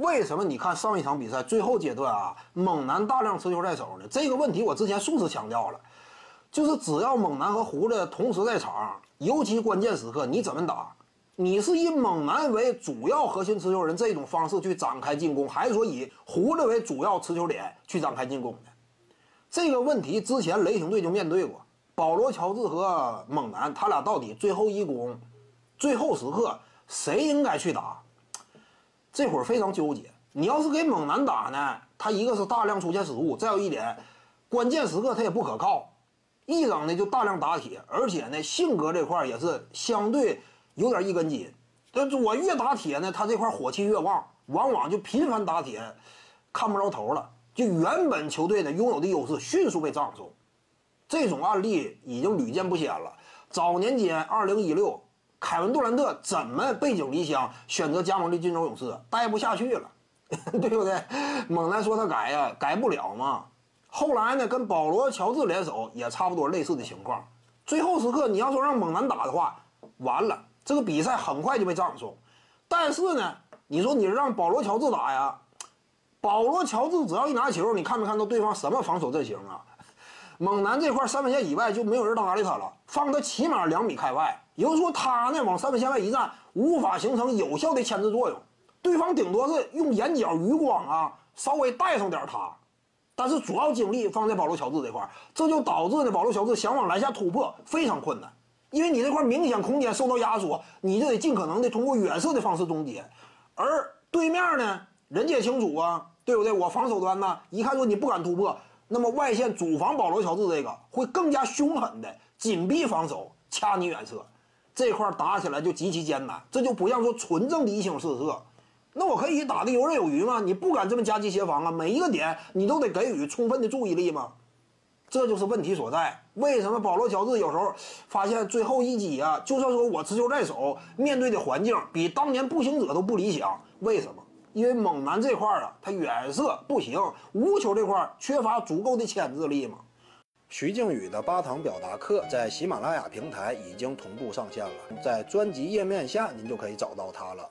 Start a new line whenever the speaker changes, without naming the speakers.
为什么你看上一场比赛最后阶段啊，猛男大量持球在手呢？这个问题我之前数次强调了，就是只要猛男和胡子同时在场，尤其关键时刻，你怎么打？你是以猛男为主要核心持球人这种方式去展开进攻，还是说以胡子为主要持球点去展开进攻呢？这个问题之前雷霆队就面对过，保罗·乔治和猛男他俩到底最后一攻、最后时刻谁应该去打？这会儿非常纠结。你要是给猛男打呢，他一个是大量出现失误，再有一点，关键时刻他也不可靠，一整呢就大量打铁，而且呢性格这块也是相对。有点一根筋，但我越打铁呢，他这块火气越旺，往往就频繁打铁，看不着头了。就原本球队呢拥有的优势迅速被葬送，这种案例已经屡见不鲜了。早年间，二零一六，凯文杜兰特怎么背井离乡选择加盟的金州勇士，待不下去了，对不对？猛男说他改呀，改不了嘛。后来呢，跟保罗乔治联手也差不多类似的情况。最后时刻，你要说让猛男打的话，完了。这个比赛很快就被葬送，但是呢，你说你让保罗·乔治打呀？保罗·乔治只要一拿球，你看没看到对方什么防守阵型啊？猛男这块三分线以外就没有人搭理他了，放他起码两米开外，也就是说他呢往三分线外一站，无法形成有效的牵制作用。对方顶多是用眼角余光啊，稍微带上点他，但是主要精力放在保罗·乔治这块，这就导致呢保罗·乔治想往篮下突破非常困难。因为你这块明显空间受到压缩，你就得尽可能的通过远射的方式终结，而对面呢，人家也清楚啊，对不对？我防守端呢，一看说你不敢突破，那么外线主防保罗乔治这个会更加凶狠的紧逼防守，掐你远射，这块打起来就极其艰难，这就不像说纯正的一星四射，那我可以打的游刃有余吗？你不敢这么夹击协防啊，每一个点你都得给予充分的注意力吗？这就是问题所在。为什么保罗·乔治有时候发现最后一击啊？就算说我持球在手，面对的环境比当年步行者都不理想。为什么？因为猛男这块啊，他远射不行，无球这块缺乏足够的牵制力嘛。徐静宇的八堂表达课在喜马拉雅平台已经同步上线了，在专辑页面下您就可以找到它了。